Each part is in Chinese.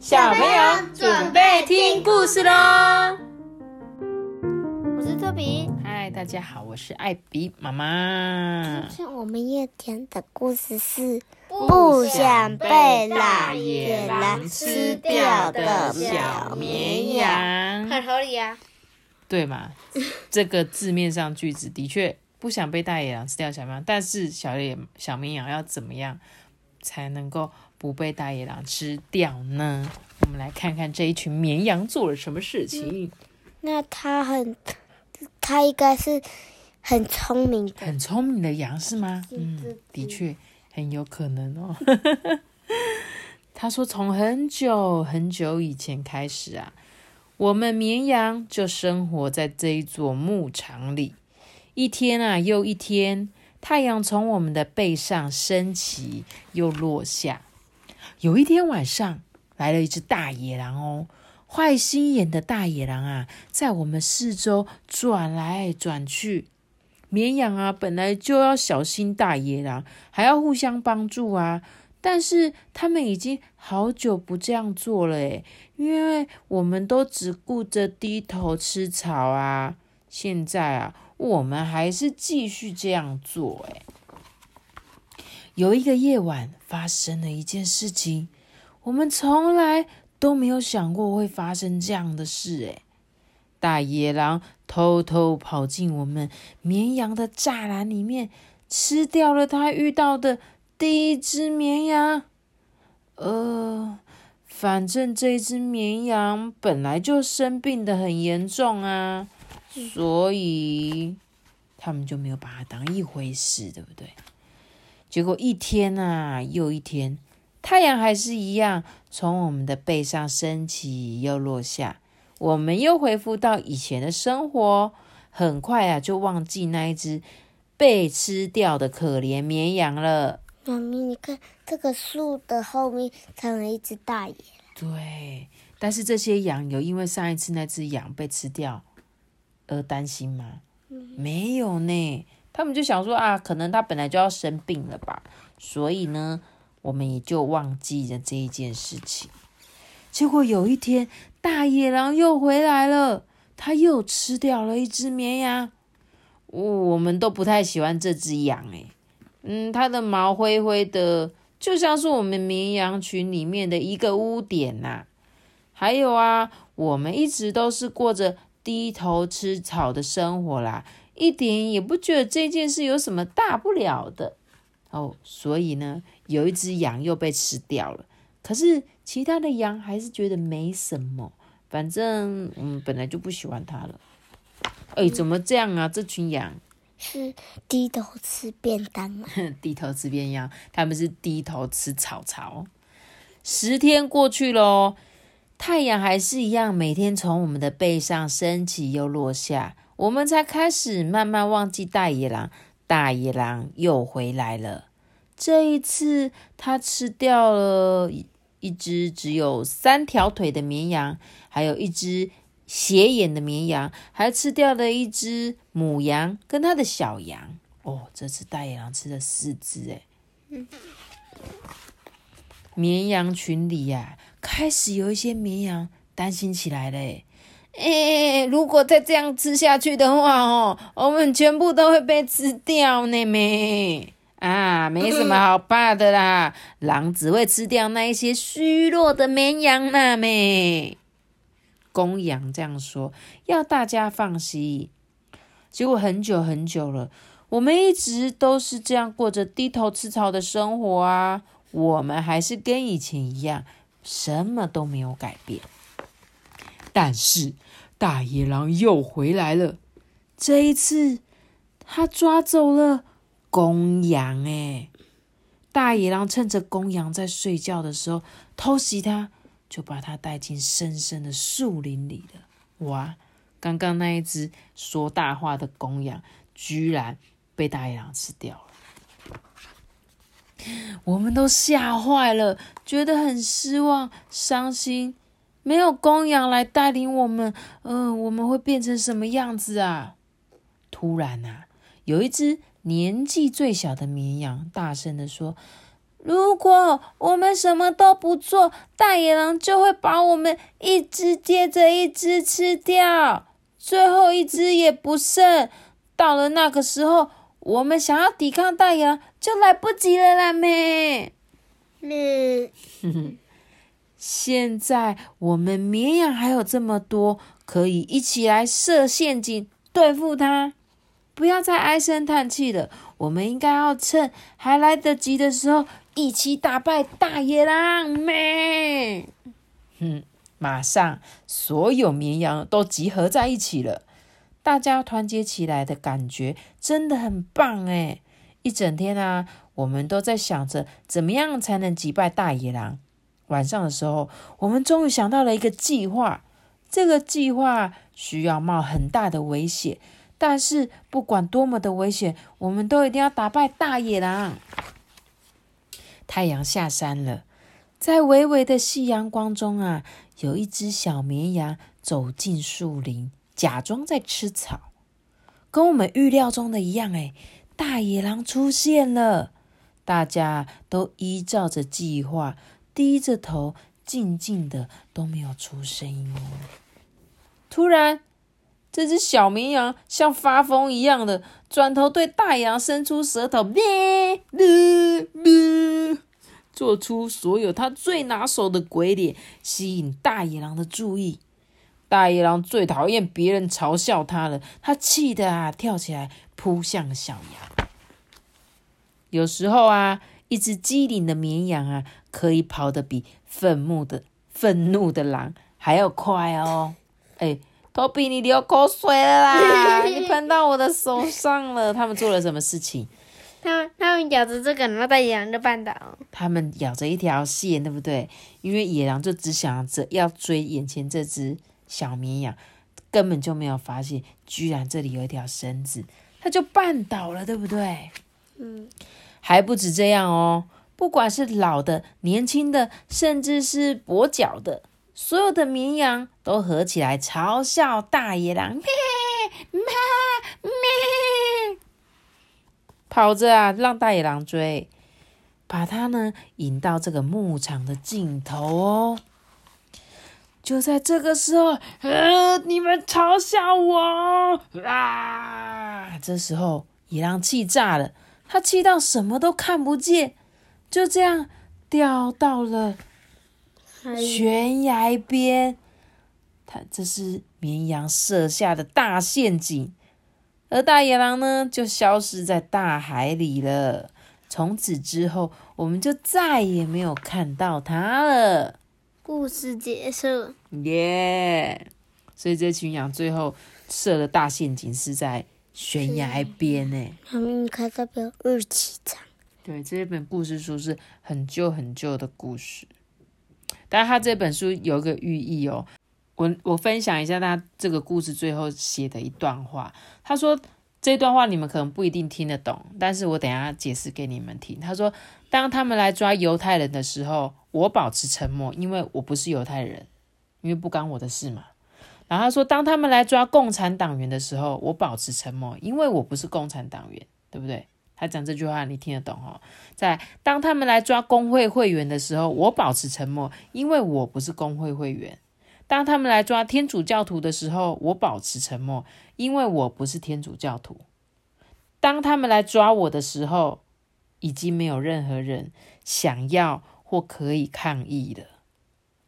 小朋友准备听故事喽！我是特比，嗨，大家好，我是艾比妈妈。今天我们要讲的故事是不想被大野狼吃掉的小绵羊。很合理啊，对嘛？这个字面上句子的确不想被大野狼吃掉小绵羊，但是小野小绵羊要怎么样才能够？不被大野狼吃掉呢？我们来看看这一群绵羊做了什么事情。那它很，它应该是很聪明的，很聪明的羊是吗？嗯，的确很有可能哦。他说，从很久很久以前开始啊，我们绵羊就生活在这一座牧场里。一天啊又一天，太阳从我们的背上升起又落下。有一天晚上，来了一只大野狼哦，坏心眼的大野狼啊，在我们四周转来转去。绵羊啊，本来就要小心大野狼，还要互相帮助啊。但是他们已经好久不这样做了诶，因为我们都只顾着低头吃草啊。现在啊，我们还是继续这样做诶。有一个夜晚，发生了一件事情，我们从来都没有想过会发生这样的事。诶大野狼偷偷跑进我们绵羊的栅栏里面，吃掉了他遇到的第一只绵羊。呃，反正这只绵羊本来就生病的很严重啊，所以他们就没有把它当一回事，对不对？结果一天啊又一天，太阳还是一样从我们的背上升起又落下，我们又恢复到以前的生活。很快啊，就忘记那一只被吃掉的可怜绵羊了。妈咪，你看这个树的后面藏了一只大野狼。对，但是这些羊有因为上一次那只羊被吃掉而担心吗？没有呢。他们就想说啊，可能他本来就要生病了吧，所以呢，我们也就忘记了这一件事情。结果有一天，大野狼又回来了，他又吃掉了一只绵羊。我们都不太喜欢这只羊诶，嗯，它的毛灰灰的，就像是我们绵羊群里面的一个污点呐。还有啊，我们一直都是过着低头吃草的生活啦。一点也不觉得这件事有什么大不了的哦，所以呢，有一只羊又被吃掉了。可是其他的羊还是觉得没什么，反正嗯，本来就不喜欢它了。哎，怎么这样啊？这群羊是低头吃便当吗？低头吃便当，他们是低头吃草草。十天过去喽，太阳还是一样，每天从我们的背上升起又落下。我们才开始慢慢忘记大野狼，大野狼又回来了。这一次，他吃掉了一只只有三条腿的绵羊，还有一只斜眼的绵羊，还吃掉了一只母羊跟它的小羊。哦，这次大野狼吃了四只，哎，绵羊群里呀，开始有一些绵羊担心起来了。哎，如果再这样吃下去的话哦，我们全部都会被吃掉呢妹？啊，没什么好怕的啦，狼只会吃掉那一些虚弱的绵羊呢咩？公羊这样说，要大家放心。结果很久很久了，我们一直都是这样过着低头吃草的生活啊，我们还是跟以前一样，什么都没有改变。但是大野狼又回来了，这一次他抓走了公羊。哎，大野狼趁着公羊在睡觉的时候偷袭他，就把他带进深深的树林里了。哇！刚刚那一只说大话的公羊，居然被大野狼吃掉了。我们都吓坏了，觉得很失望、伤心。没有公羊来带领我们，嗯，我们会变成什么样子啊？突然啊，有一只年纪最小的绵羊大声的说：“如果我们什么都不做，大野狼就会把我们一只接着一只吃掉，最后一只也不剩。到了那个时候，我们想要抵抗大野狼就来不及了啦，妹。嗯，现在我们绵羊还有这么多，可以一起来设陷阱对付它。不要再唉声叹气了，我们应该要趁还来得及的时候。一起打败大野狼咩？哼！马上所有绵羊都集合在一起了，大家团结起来的感觉真的很棒哎！一整天啊，我们都在想着怎么样才能击败大野狼。晚上的时候，我们终于想到了一个计划。这个计划需要冒很大的危险，但是不管多么的危险，我们都一定要打败大野狼。太阳下山了，在微微的夕阳光中啊，有一只小绵羊走进树林，假装在吃草。跟我们预料中的一样，哎，大野狼出现了。大家都依照着计划，低着头，静静的都没有出声音。突然，这只小绵羊像发疯一样的转头对大野狼伸出舌头，咩咩咩，做出所有他最拿手的鬼脸，吸引大野狼的注意。大野狼最讨厌别人嘲笑他了，他气得啊跳起来扑向小羊。有时候啊，一只机灵的绵羊啊，可以跑得比愤怒的愤怒的狼还要快哦。哎。托比，你流口水了啦！你喷到我的手上了。他们做了什么事情？他们他们咬着这个，然后把野狼就绊倒。他们咬着一条线，对不对？因为野狼就只想着要追眼前这只小绵羊，根本就没有发现，居然这里有一条绳子，他就绊倒了，对不对？嗯。还不止这样哦，不管是老的、年轻的，甚至是跛脚的。所有的绵羊都合起来嘲笑大野狼，咩咩咩，跑着啊，让大野狼追，把它呢引到这个牧场的尽头哦。就在这个时候，呃，你们嘲笑我啊！这时候野狼气炸了，他气到什么都看不见，就这样掉到了。悬崖边，他这是绵羊设下的大陷阱，而大野狼呢，就消失在大海里了。从此之后，我们就再也没有看到它了。故事结束。耶！所以这群羊最后设的大陷阱是在悬崖边呢。他们开代表日期长。对，这本故事书是很旧很旧的故事。但是他这本书有一个寓意哦，我我分享一下他这个故事最后写的一段话。他说这段话你们可能不一定听得懂，但是我等下解释给你们听。他说，当他们来抓犹太人的时候，我保持沉默，因为我不是犹太人，因为不干我的事嘛。然后他说，当他们来抓共产党员的时候，我保持沉默，因为我不是共产党员，对不对？他讲这句话，你听得懂哈？在当他们来抓工会会员的时候，我保持沉默，因为我不是工会会员；当他们来抓天主教徒的时候，我保持沉默，因为我不是天主教徒；当他们来抓我的时候，已经没有任何人想要或可以抗议了。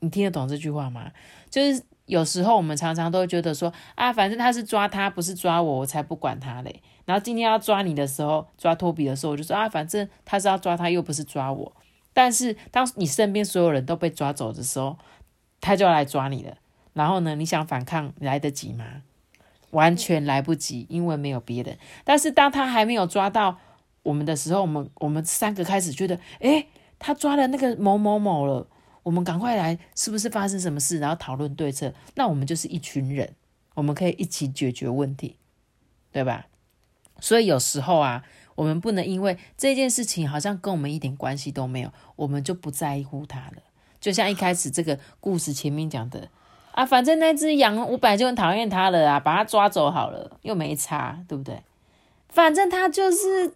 你听得懂这句话吗？就是有时候我们常常都会觉得说啊，反正他是抓他，不是抓我，我才不管他嘞。然后今天要抓你的时候，抓托比的时候，我就说啊，反正他是要抓他，又不是抓我。但是当你身边所有人都被抓走的时候，他就要来抓你了。然后呢，你想反抗来得及吗？完全来不及，因为没有别人。但是当他还没有抓到我们的时候，我们我们三个开始觉得，诶，他抓了那个某某某了，我们赶快来，是不是发生什么事？然后讨论对策。那我们就是一群人，我们可以一起解决问题，对吧？所以有时候啊，我们不能因为这件事情好像跟我们一点关系都没有，我们就不在乎它了。就像一开始这个故事前面讲的啊，反正那只羊我本来就很讨厌它了啊，把它抓走好了，又没差，对不对？反正它就是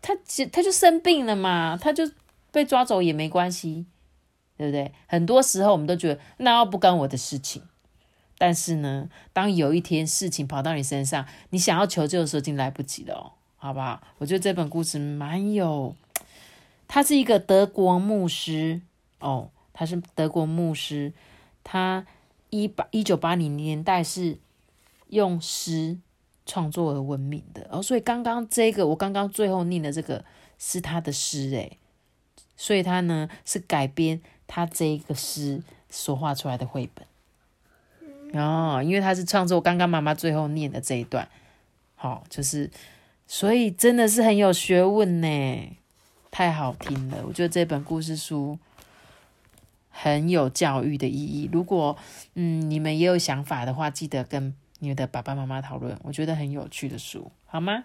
它，它就生病了嘛，它就被抓走也没关系，对不对？很多时候我们都觉得那不干我的事情，但是呢，当有一天事情跑到你身上，你想要求救的时候，已经来不及了哦，好不好？我觉得这本故事蛮有，他是一个德国牧师哦，他是德国牧师，他一八一九八零年代是用诗创作而闻名的哦，所以刚刚这个我刚刚最后念的这个是他的诗诶。所以他呢是改编他这一个诗所画出来的绘本哦，因为他是创作刚刚妈妈最后念的这一段，好，就是所以真的是很有学问呢，太好听了。我觉得这本故事书很有教育的意义。如果嗯你们也有想法的话，记得跟你的爸爸妈妈讨论。我觉得很有趣的书，好吗？